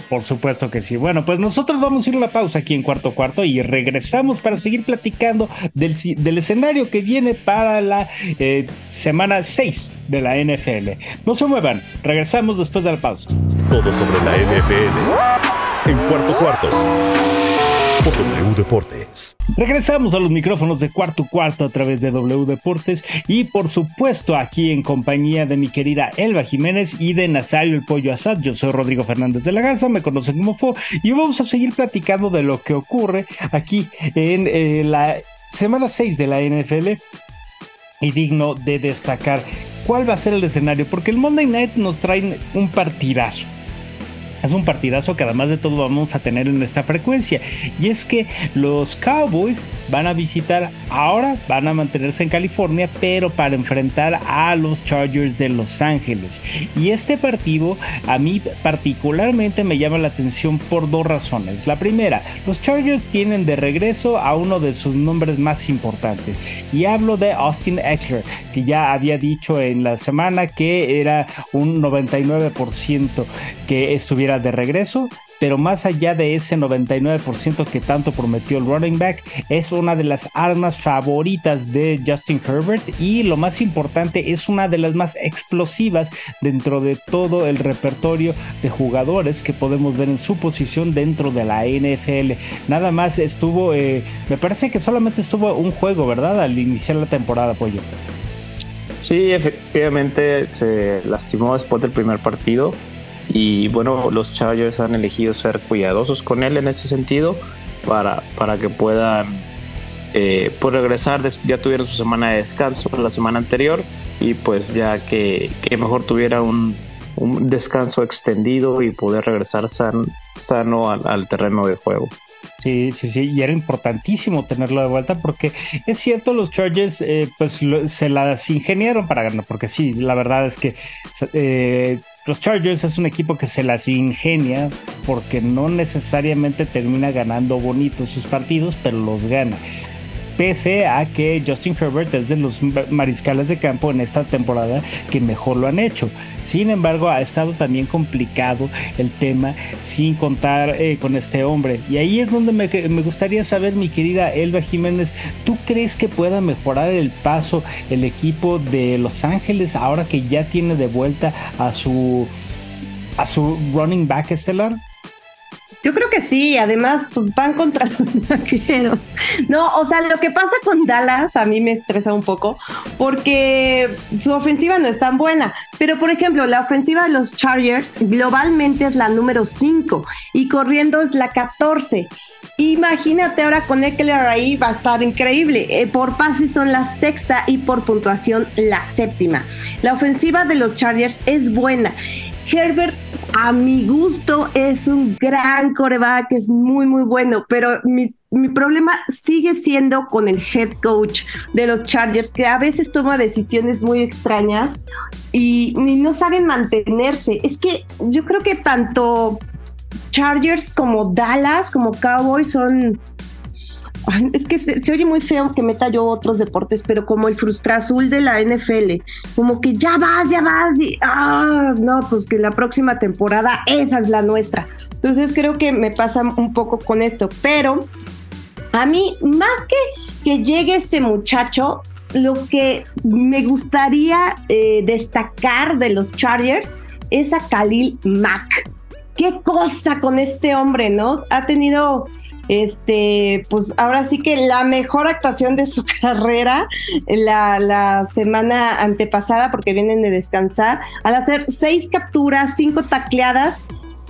[SPEAKER 1] Por supuesto que sí. Bueno, pues nosotros vamos a ir a la pausa aquí en cuarto cuarto y regresamos para seguir platicando del, del escenario que viene para la eh, semana 6 de la NFL. No se muevan, regresamos después de la pausa.
[SPEAKER 4] Todo sobre la NFL en cuarto cuarto. W Deportes.
[SPEAKER 1] Regresamos a los micrófonos de cuarto cuarto a través de W Deportes y por supuesto aquí en compañía de mi querida Elba Jiménez y de Nazario el Pollo Asad. Yo soy Rodrigo Fernández de la Garza, me conocen como Fo y vamos a seguir platicando de lo que ocurre aquí en eh, la semana 6 de la NFL y digno de destacar cuál va a ser el escenario, porque el Monday Night nos trae un partidazo. Es un partidazo que además de todo vamos a tener en esta frecuencia. Y es que los Cowboys van a visitar, ahora van a mantenerse en California, pero para enfrentar a los Chargers de Los Ángeles. Y este partido a mí particularmente me llama la atención por dos razones. La primera, los Chargers tienen de regreso a uno de sus nombres más importantes. Y hablo de Austin Eckler, que ya había dicho en la semana que era un 99% que estuviera de regreso, pero más allá de ese 99% que tanto prometió el running back, es una de las armas favoritas de Justin Herbert y lo más importante es una de las más explosivas dentro de todo el repertorio de jugadores que podemos ver en su posición dentro de la NFL. Nada más estuvo, eh, me parece que solamente estuvo un juego, ¿verdad? Al iniciar la temporada, Pollo.
[SPEAKER 3] Sí, efectivamente se lastimó después del primer partido y bueno, los Chargers han elegido ser cuidadosos con él en ese sentido para, para que puedan eh, pues regresar. Ya tuvieron su semana de descanso la semana anterior y pues ya que, mejor tuviera un, un, descanso extendido y poder regresar san, sano al, terreno de juego.
[SPEAKER 1] Sí, sí, sí, y era importantísimo tenerlo de vuelta porque es cierto, los Chargers eh, pues se las ingeniaron para ganar, porque sí, la verdad es que eh, los Chargers es un equipo que se las ingenia porque no necesariamente termina ganando bonitos sus partidos, pero los gana pese a que Justin Herbert es de los mariscales de campo en esta temporada que mejor lo han hecho. Sin embargo, ha estado también complicado el tema sin contar eh, con este hombre. Y ahí es donde me, me, gustaría saber, mi querida Elba Jiménez, ¿tú crees que pueda mejorar el paso el equipo de Los Ángeles ahora que ya tiene de vuelta a su, a su running back estelar?
[SPEAKER 2] Yo creo que sí, además pues, van contra los vaqueros. No, o sea, lo que pasa con Dallas a mí me estresa un poco porque su ofensiva no es tan buena. Pero, por ejemplo, la ofensiva de los Chargers globalmente es la número 5 y corriendo es la 14. Imagínate ahora con Eckler ahí, va a estar increíble. Eh, por pases son la sexta y por puntuación la séptima. La ofensiva de los Chargers es buena. Herbert, a mi gusto, es un gran coreback, es muy, muy bueno, pero mi, problema sigue siendo con el head coach de los Chargers, que a veces toma decisiones muy extrañas y, y no saben mantenerse. Es que yo creo que tanto Chargers como Dallas, como Cowboys son es que se, oye muy feo que meta yo otros deportes, pero como el frustra azul de la NFL, como que ya vas, ya vas, y ah, no, pues que la próxima temporada esa es la nuestra. Entonces creo que me pasa un poco con esto, pero a mí, más que que llegue este muchacho, lo que me gustaría eh, destacar de los Chargers es a Khalil Mack. Qué cosa con este hombre, ¿no? Ha tenido este, pues ahora sí que la mejor actuación de su carrera la, la semana antepasada, porque vienen de descansar, al hacer seis capturas, cinco tacleadas,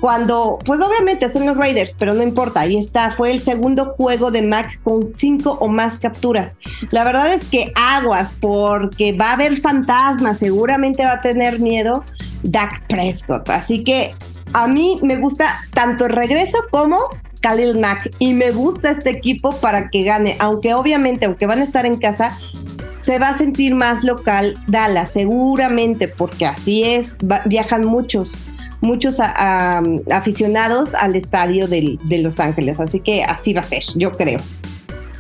[SPEAKER 2] cuando, pues obviamente son los Raiders, pero no importa, ahí está, fue el segundo juego de Mac con cinco o más capturas. La verdad es que aguas, porque va a haber fantasmas, seguramente va a tener miedo Dak Prescott, así que a mí me gusta tanto el regreso como Khalil Mack y me gusta este equipo para que gane, aunque obviamente, aunque van a estar en casa, se va a sentir más local Dallas, seguramente, porque así es, viajan muchos, muchos aficionados al estadio de Los Ángeles, así que así va a ser, yo creo.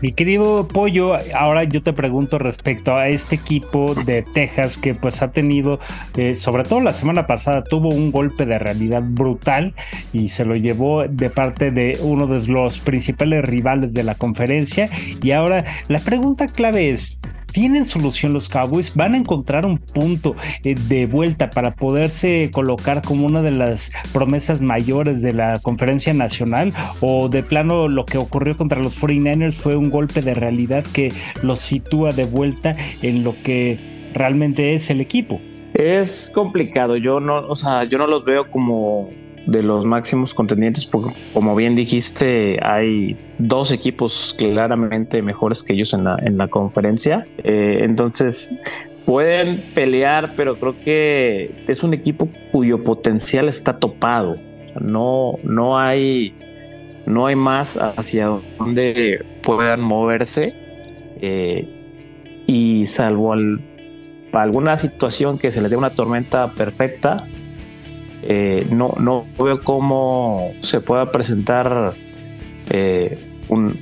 [SPEAKER 1] Mi querido Pollo, ahora yo te pregunto respecto a este equipo de Texas que pues ha tenido, eh, sobre todo la semana pasada, tuvo un golpe de realidad brutal y se lo llevó de parte de uno de los principales rivales de la conferencia. Y ahora la pregunta clave es, tienen solución los Cowboys, van a encontrar un punto eh, de vuelta para poderse colocar como una de las promesas mayores de la conferencia nacional o de plano lo que ocurrió contra los 49ers fue un golpe de realidad que los sitúa de vuelta en lo que realmente es el equipo.
[SPEAKER 3] Es complicado, yo no, o sea, yo no los veo como de los máximos contendientes, porque como bien dijiste, hay dos equipos claramente mejores que ellos en la, en la conferencia. Eh, entonces, pueden pelear, pero creo que es un equipo cuyo potencial está topado. No, no hay, no hay más hacia donde puedan moverse. Eh, y salvo alguna situación que se les dé una tormenta perfecta, eh, no, no veo cómo se pueda presentar eh, un,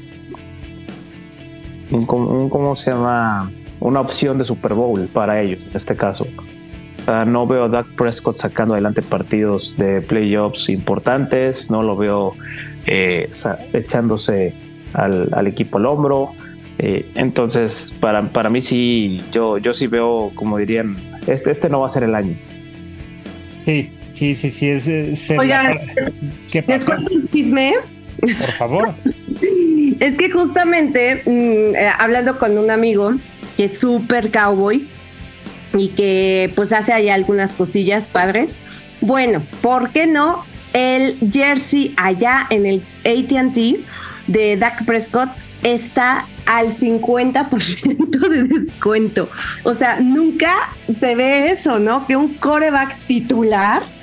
[SPEAKER 3] ¿cómo se llama? Una opción de Super Bowl para ellos en este caso. no veo a Doug Prescott sacando adelante partidos de playoffs importantes, no lo veo eh, echándose al, equipo al hombro. entonces, para, para mí sí, yo, yo sí veo, como dirían, este, este no va a ser el año.
[SPEAKER 1] Sí, Sí, sí, sí, es...
[SPEAKER 2] Oigan, ¿les cuento un chisme?
[SPEAKER 1] Por favor.
[SPEAKER 2] es que justamente, mm, eh, hablando con un amigo que es súper cowboy y que pues hace ahí algunas cosillas padres, bueno, ¿por qué no el jersey allá en el ATT de Dak Prescott está al 50% de descuento. O sea, nunca se ve eso, ¿no? Que un coreback titular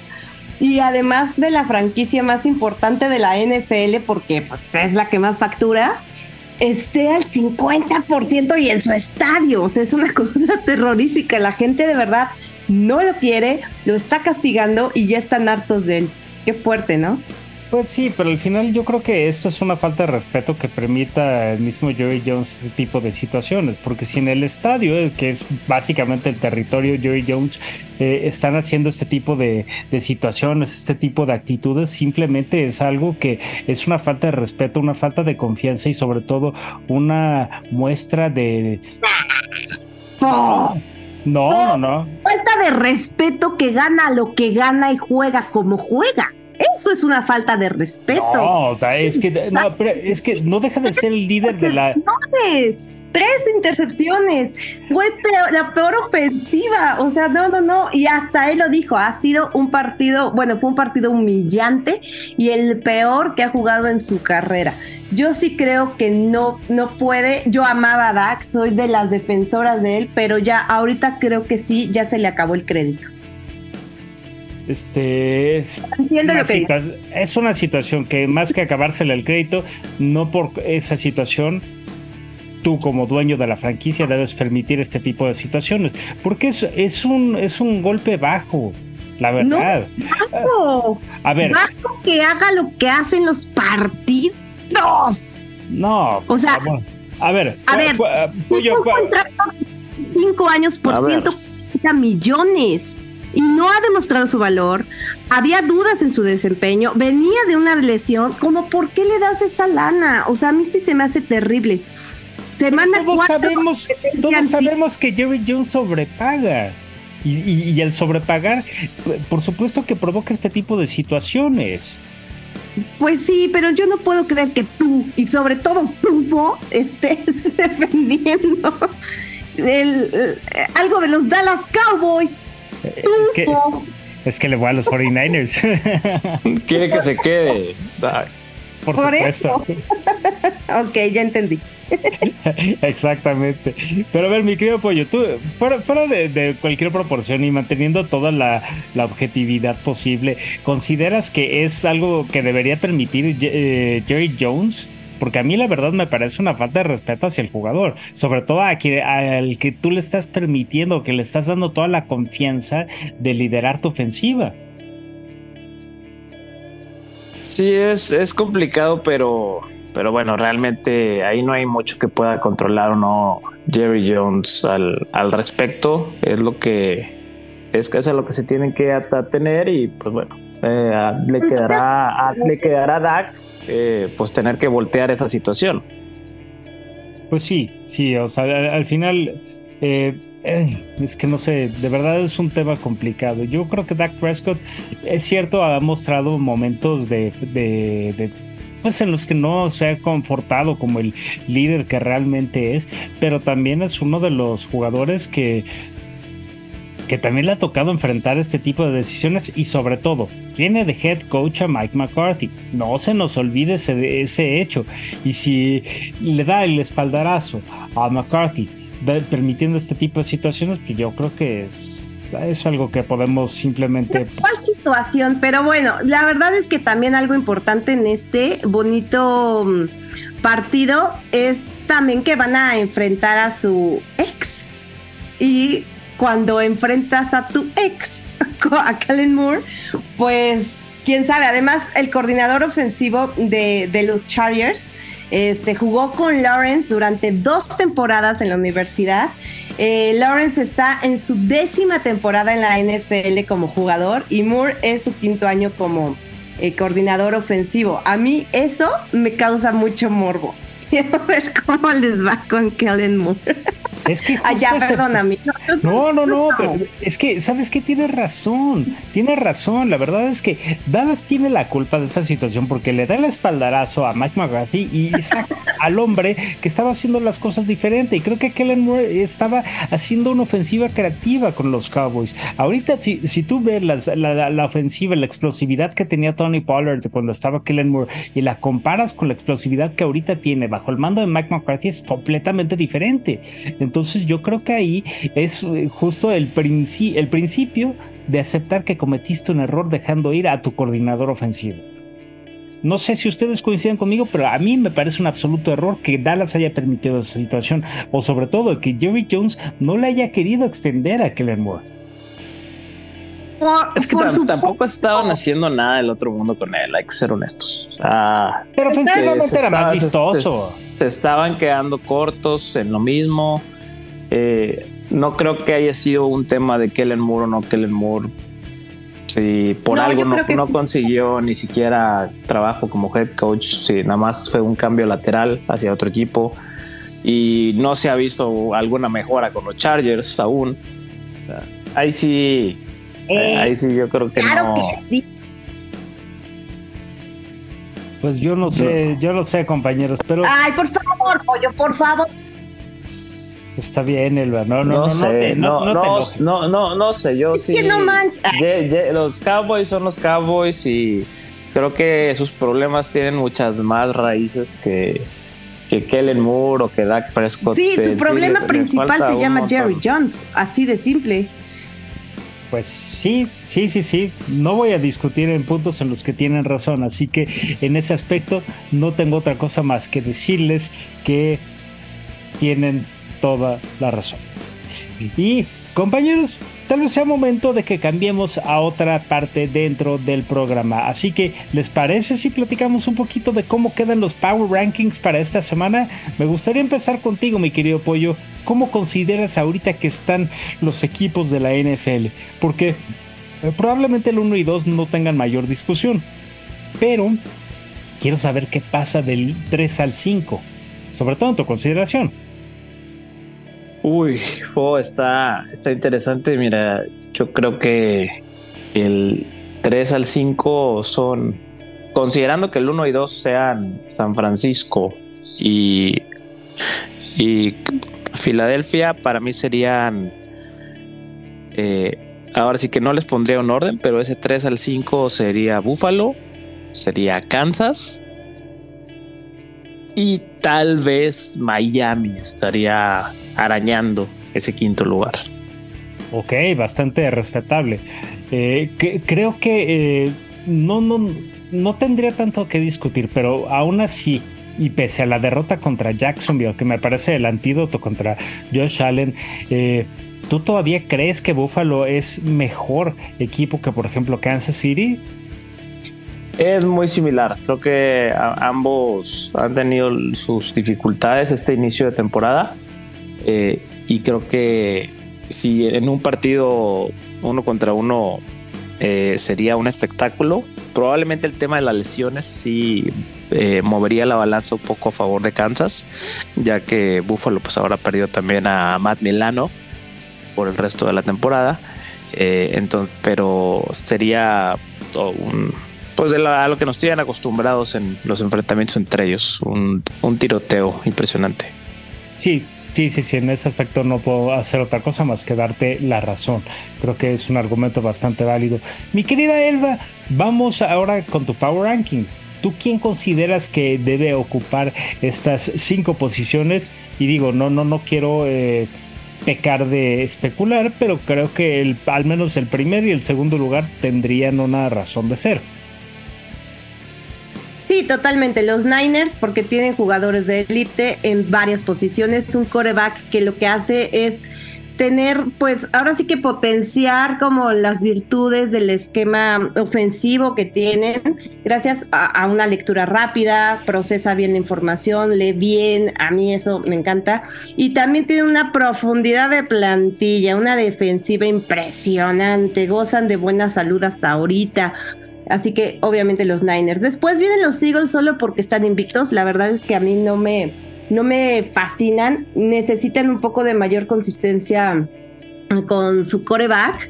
[SPEAKER 2] y además de la franquicia más importante de la NFL, porque pues, es la que más factura, esté al 50% y en su estadio. O sea, es una cosa terrorífica. La gente de verdad no lo quiere, lo está castigando y ya están hartos de él. Qué fuerte, ¿no?
[SPEAKER 1] Pues sí, pero al final yo creo que esto es una falta de respeto que permita el mismo Jerry Jones ese tipo de situaciones, porque si en el estadio, eh, que es básicamente el territorio Jerry Jones, eh, están haciendo este tipo de, situaciones, este tipo de actitudes, simplemente es algo que es una falta de respeto, una falta de confianza y sobre todo una muestra de... No, no.
[SPEAKER 2] Falta de respeto que gana lo que gana y juega como juega. Eso es una falta de respeto.
[SPEAKER 1] No, es que no, es que no deja de ser el líder de la.
[SPEAKER 2] Tres intercepciones. Fue la peor ofensiva. O sea, no, no, no. Y hasta él lo dijo. Ha sido un partido, bueno, fue un partido humillante y el peor que ha jugado en su carrera. Yo sí creo que no, no puede. Yo amaba a Dak, soy de las defensoras de él, pero ya ahorita creo que sí, ya se le acabó el crédito.
[SPEAKER 1] Este es, una es una situación que más que acabársele el crédito, no por esa situación, tú como dueño de la franquicia debes permitir este tipo de situaciones, porque es, es un es un golpe bajo. La verdad.
[SPEAKER 2] bajo. A ver. Bajo que haga lo que hacen los partidos.
[SPEAKER 1] No.
[SPEAKER 2] O sea.
[SPEAKER 1] A ver.
[SPEAKER 2] A ver. cinco años por 140 millones y no ha demostrado su valor. Había dudas en su desempeño, venía de una lesión, como ¿por qué le das esa lana? O sea, a mí sí se me hace terrible. Se manda
[SPEAKER 1] todos sabemos, todos sabemos que Jerry Jones sobrepaga. Y, el sobrepagar, por supuesto que provoca este tipo de situaciones.
[SPEAKER 2] Pues sí, pero yo no puedo creer que tú, y sobre todo tú, estés defendiendo algo de los Dallas Cowboys.
[SPEAKER 1] Es que, le voy a los 49ers.
[SPEAKER 3] Quiere que se quede.
[SPEAKER 1] Por, supuesto.
[SPEAKER 2] ok, ya entendí.
[SPEAKER 1] Exactamente. Pero a ver, mi querido Pollo, tú, fuera, de, cualquier proporción y manteniendo toda la, objetividad posible, ¿consideras que es algo que debería permitir eh, Jerry Jones porque a mí la verdad me parece una falta de respeto hacia el jugador, sobre todo a al que tú le estás permitiendo, que le estás dando toda la confianza de liderar tu ofensiva.
[SPEAKER 3] Sí, es, es complicado, pero, pero bueno, realmente ahí no hay mucho que pueda controlar o no Jerry Jones al, al respecto. Es lo que es, es a lo que se tienen que atener y pues bueno, eh, le quedará a, le quedará a Dak eh, pues tener que voltear esa situación.
[SPEAKER 1] Pues sí, sí, o sea, al, final Eh, es que no sé, de verdad es un tema complicado. Yo creo que Dak Prescott, es cierto, ha mostrado momentos de, de, pues en los que no se ha confortado como el líder que realmente es, pero también es uno de los jugadores que que también le ha tocado enfrentar este tipo de decisiones y sobre todo tiene de head coach a Mike McCarthy. No se nos olvide ese, ese hecho. Y si le da el espaldarazo a McCarthy permitiendo este tipo de situaciones, pues yo creo que es, es algo que podemos simplemente...
[SPEAKER 2] ¿Cuál situación? Pero bueno, la verdad es que también algo importante en este bonito mm, partido es también que van a enfrentar a su ex. Y cuando enfrentas a tu ex, a Kellen Moore, pues quién sabe. Además, el coordinador ofensivo de, los Chargers este, jugó con Lawrence durante dos temporadas en la universidad. Eh, Lawrence está en su décima temporada en la NFL como jugador y Moore es su quinto año como eh, coordinador ofensivo. A mí eso me causa mucho morbo. Quiero ver cómo les va con Kellen Moore.
[SPEAKER 1] Es que.
[SPEAKER 2] Allá, ah, perdóname.
[SPEAKER 1] No, no, no, pero es que, ¿sabes qué? Tiene razón. Tiene razón. La verdad es que Dallas tiene la culpa de esa situación porque le da el espaldarazo a Mike McGrathy y saca al hombre que estaba haciendo las cosas diferente. Y creo que Kellen Moore estaba haciendo una ofensiva creativa con los Cowboys. Ahorita, si, si tú ves la, la, ofensiva, la explosividad que tenía Tony Pollard cuando estaba Kellen Moore y la comparas con la explosividad que ahorita tiene bajo el mando de Mike McCarthy, es completamente diferente. Entonces yo creo que ahí es eh, justo el, el principio de aceptar que cometiste un error dejando ir a tu coordinador ofensivo. No sé si ustedes coinciden conmigo, pero a mí me parece un absoluto error que Dallas haya permitido esa situación, o sobre todo que Jerry Jones no le haya querido extender a Kellen Moore.
[SPEAKER 3] Es que tampoco estaban haciendo nada del otro mundo con él, hay que ser honestos.
[SPEAKER 1] pero ofensivamente era más vistoso.
[SPEAKER 3] se, estaban quedando cortos en lo mismo. Eh, no creo que haya sido un tema de Kellen Moore o no Kellen Moore. Si por algo no, consiguió ni siquiera trabajo como head coach, si nada más fue un cambio lateral hacia otro equipo y no se ha visto alguna mejora con los Chargers aún. Ahí sí, eh, ahí sí yo creo que claro que sí.
[SPEAKER 1] Pues yo no sé, yo no sé, compañeros, pero.
[SPEAKER 2] Ay, por favor, pollo, por favor.
[SPEAKER 1] Está bien, Elba. No,
[SPEAKER 3] no,
[SPEAKER 1] no,
[SPEAKER 3] sé, no, no, no, no, no, sé. Yo sí.
[SPEAKER 2] Que no mancha.
[SPEAKER 3] Los Cowboys son los Cowboys y creo que sus problemas tienen muchas más raíces que, que Kellen Moore o que Dak Prescott.
[SPEAKER 2] Sí, su problema principal se llama Jerry Jones, así de simple.
[SPEAKER 1] Pues sí, sí, sí, sí. No voy a discutir en puntos en los que tienen razón, así que en ese aspecto no tengo otra cosa más que decirles que tienen toda la razón. Y compañeros, tal vez sea momento de que cambiemos a otra parte dentro del programa. Así que, ¿les parece si platicamos un poquito de cómo quedan los Power Rankings para esta semana? Me gustaría empezar contigo, mi querido Pollo. ¿Cómo consideras ahorita que están los equipos de la NFL? Porque eh, probablemente el 1 y 2 no tengan mayor discusión. Pero quiero saber qué pasa del 3 al 5. Sobre todo en tu consideración.
[SPEAKER 3] Uy, está, está interesante. Mira, yo creo que el 3 al 5 son, considerando que el 1 y 2 sean San Francisco y, y Filadelfia, para mí serían, eh, ahora sí que no les pondría un orden, pero ese 3 al 5 sería Buffalo, sería Kansas y tal vez Miami estaría arañando ese quinto lugar.
[SPEAKER 1] Ok, bastante respetable. Eh, creo que eh, no, no, no tendría tanto que discutir, pero aún así, y pese a la derrota contra Jacksonville, que me parece el antídoto contra Josh Allen, eh, ¿tú todavía crees que Buffalo es mejor equipo que, por ejemplo, Kansas City?
[SPEAKER 3] Es muy similar. Creo que ambos han tenido sus dificultades este inicio de temporada. Eh, y creo que si en un partido uno contra uno eh, sería un espectáculo, probablemente el tema de las lesiones sí eh, movería la balanza un poco a favor de Kansas, ya que Buffalo pues ahora perdió también a Matt Milano por el resto de la temporada. Entonces, pero sería pues a lo que nos tienen acostumbrados en los enfrentamientos entre ellos, un, un tiroteo impresionante.
[SPEAKER 1] Sí, Sí, sí, sí, en ese aspecto no puedo hacer otra cosa más que darte la razón. Creo que es un argumento bastante válido. Mi querida Elba, vamos ahora con tu Power Ranking. ¿Tú quién consideras que debe ocupar estas cinco posiciones? Y digo, no, no, no quiero eh, pecar de especular, pero creo que el, al menos el primer y el segundo lugar tendrían una razón de ser.
[SPEAKER 2] Sí, totalmente. Los Niners, porque tienen jugadores de élite en varias posiciones, un coreback que lo que hace es tener, pues ahora sí que potenciar como las virtudes del esquema ofensivo que tienen, gracias a, una lectura rápida, procesa bien la información, lee bien, a mí eso me encanta, y también tiene una profundidad de plantilla, una defensiva impresionante, gozan de buena salud hasta ahorita. Así que obviamente los Niners. Después vienen los Eagles solo porque están invictos. La verdad es que a mí no me, no me fascinan, necesitan un poco de mayor consistencia con su coreback,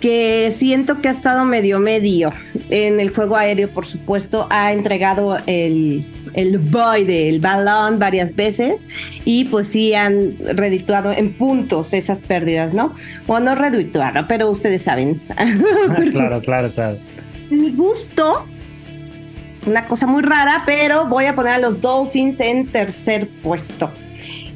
[SPEAKER 2] que siento que ha estado medio medio en el juego aéreo, por supuesto, ha entregado el, el boy del balón varias veces y pues sí han redituado en puntos esas pérdidas, ¿no? O no redituado, pero ustedes saben.
[SPEAKER 1] claro, claro, claro.
[SPEAKER 2] Mi gusto, es una cosa muy rara, pero voy a poner a los Dolphins en tercer puesto.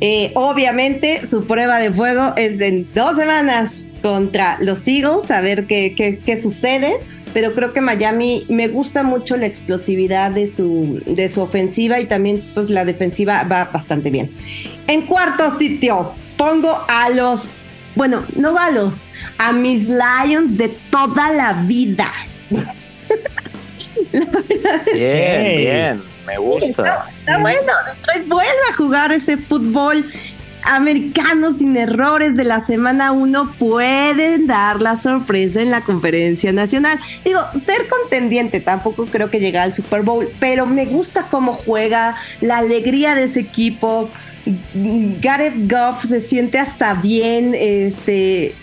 [SPEAKER 2] Eh, obviamente su prueba de fuego es en dos semanas contra los Eagles, a ver qué, qué, sucede. Pero creo que Miami me gusta mucho la explosividad de su, de su ofensiva y también pues, la defensiva va bastante bien. En cuarto sitio pongo a los, bueno, no a los, a mis Lions de toda la vida.
[SPEAKER 3] Bien, bien, me gusta.
[SPEAKER 2] Está, bueno, Detroit vuelve a jugar ese fútbol americano sin errores de la semana 1 pueden dar la sorpresa en la conferencia nacional. Digo, ser contendiente tampoco creo que llegue al Super Bowl, pero me gusta cómo juega, la alegría de ese equipo. Gareth Goff se siente hasta bien, este,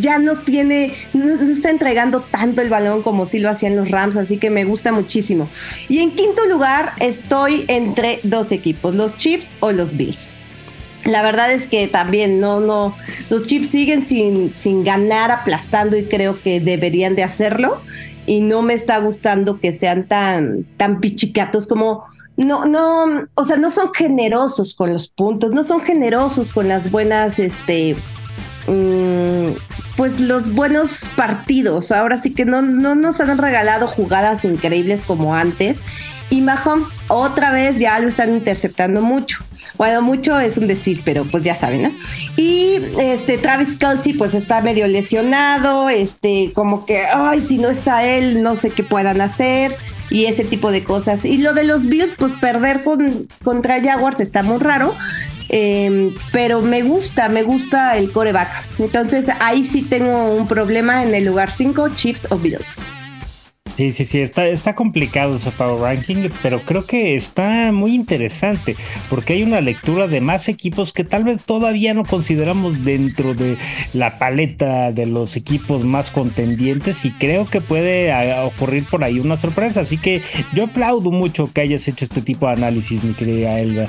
[SPEAKER 2] ya no tiene, no, está entregando tanto el balón como si lo hacían los Rams, así que me gusta muchísimo. Y en quinto lugar estoy entre dos equipos, los Chiefs o los Bills. La verdad es que también no, no, los Chiefs siguen sin, sin ganar aplastando y creo que deberían de hacerlo. Y no me está gustando que sean tan, tan pichicatos como no, no, o sea, no son generosos con los puntos, no son generosos con las buenas, este, pues los buenos partidos. Ahora sí que no, no nos han regalado jugadas increíbles como antes. Y Mahomes otra vez ya lo están interceptando mucho. Bueno, mucho es un decir, pero pues ya saben, ¿no? Y este Travis Kelsey pues está medio lesionado, este, como que, ay, si no está él, no sé qué puedan hacer y ese tipo de cosas. Y lo de los Bills, pues perder con, contra Jaguars está muy raro. Em, pero me gusta, me gusta el coreback. Entonces ahí sí tengo un problema en el lugar 5, Chiefs o Bills.
[SPEAKER 1] Sí, sí, sí, está, está complicado ese Power Ranking, pero creo que está muy interesante porque hay una lectura de más equipos que tal vez todavía no consideramos dentro de la paleta de los equipos más contendientes y creo que puede ocurrir por ahí una sorpresa. Así que yo aplaudo mucho que hayas hecho este tipo de análisis, mi querida Elga.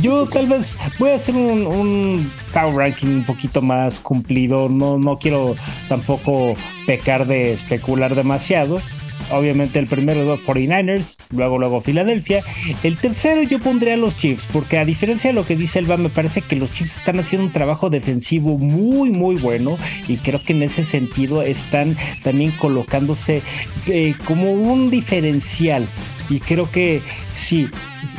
[SPEAKER 1] Yo tal vez voy a hacer un, un Power Ranking un poquito más cumplido, no, no quiero tampoco pecar de especular demasiado obviamente el primero los 49ers, luego luego Filadelfia. El tercero yo pondría a los Chiefs, porque a diferencia de lo que dice Elba, me parece que los Chiefs están haciendo un trabajo defensivo muy muy bueno y creo que en ese sentido están también colocándose eh, como un diferencial y creo que sí,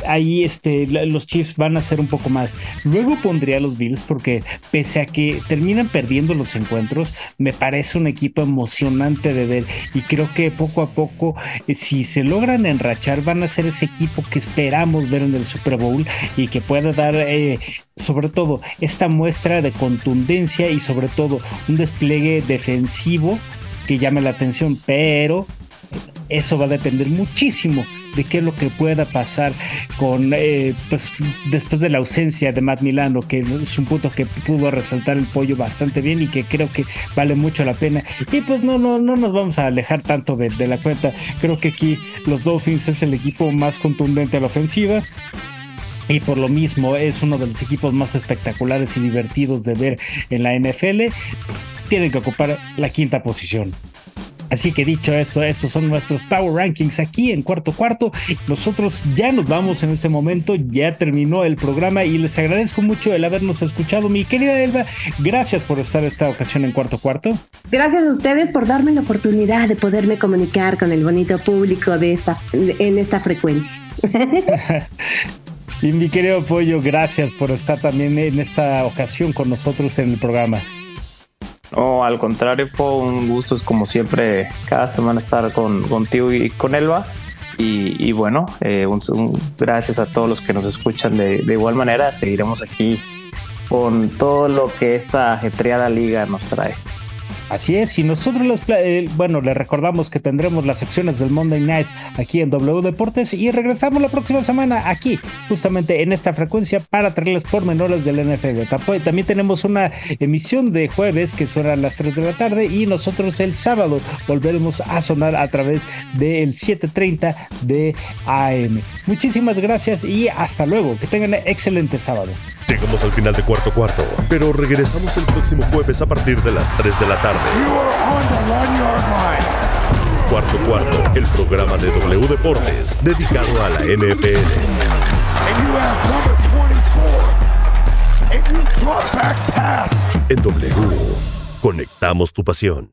[SPEAKER 1] ahí este, los Chiefs van a ser un poco más. Luego pondría a los Bills porque pese a que terminan perdiendo los encuentros, me parece un equipo emocionante de ver y creo que poco a poco, eh, si se logran enrachar, van a ser ese equipo que esperamos ver en el Super Bowl y que pueda dar eh, sobre todo esta muestra de contundencia y sobre todo un despliegue defensivo que llame la atención, pero eso va a depender muchísimo de qué es lo que pueda pasar con eh, pues después de la ausencia de Matt Milano, que es un punto que pudo resaltar el pollo bastante bien y que creo que vale mucho la pena. Y pues no, no, no nos vamos a alejar tanto de, de la cuenta. Creo que aquí los Dolphins es el equipo más contundente a la ofensiva y por lo mismo es uno de los equipos más espectaculares y divertidos de ver en la NFL. Tienen que ocupar la quinta posición. Así que dicho esto, estos son nuestros Power Rankings aquí en cuarto cuarto. Nosotros ya nos vamos en este momento, ya terminó el programa y les agradezco mucho el habernos escuchado. Mi querida Elba, gracias por estar esta ocasión en cuarto cuarto.
[SPEAKER 2] Gracias a ustedes por darme la oportunidad de poderme comunicar con el bonito público de esta, en esta frecuencia.
[SPEAKER 1] y mi querido Pollo, gracias por estar también en esta ocasión con nosotros en el programa.
[SPEAKER 3] No, al contrario, fue un gusto, es como siempre, cada semana estar con, contigo y con Elba. Y, bueno, eh, gracias a todos los que nos escuchan de, de igual manera. Seguiremos aquí con todo lo que esta ajetreada liga nos trae.
[SPEAKER 1] Así es, y nosotros los, eh, bueno, les recordamos que tendremos las secciones del Monday Night aquí en W Deportes y regresamos la próxima semana aquí, justamente en esta frecuencia para traerles pormenores del NFL. También tenemos una emisión de jueves que suena a las 3 de la tarde y nosotros el sábado volveremos a sonar a través del 7:30 de AM. Muchísimas gracias y hasta luego. Que tengan excelente sábado.
[SPEAKER 4] Llegamos al final de cuarto cuarto, pero regresamos el próximo jueves a partir de las 3 de la tarde. Cuarto cuarto, el programa de W Deportes dedicado a la NFL. En W, conectamos tu pasión.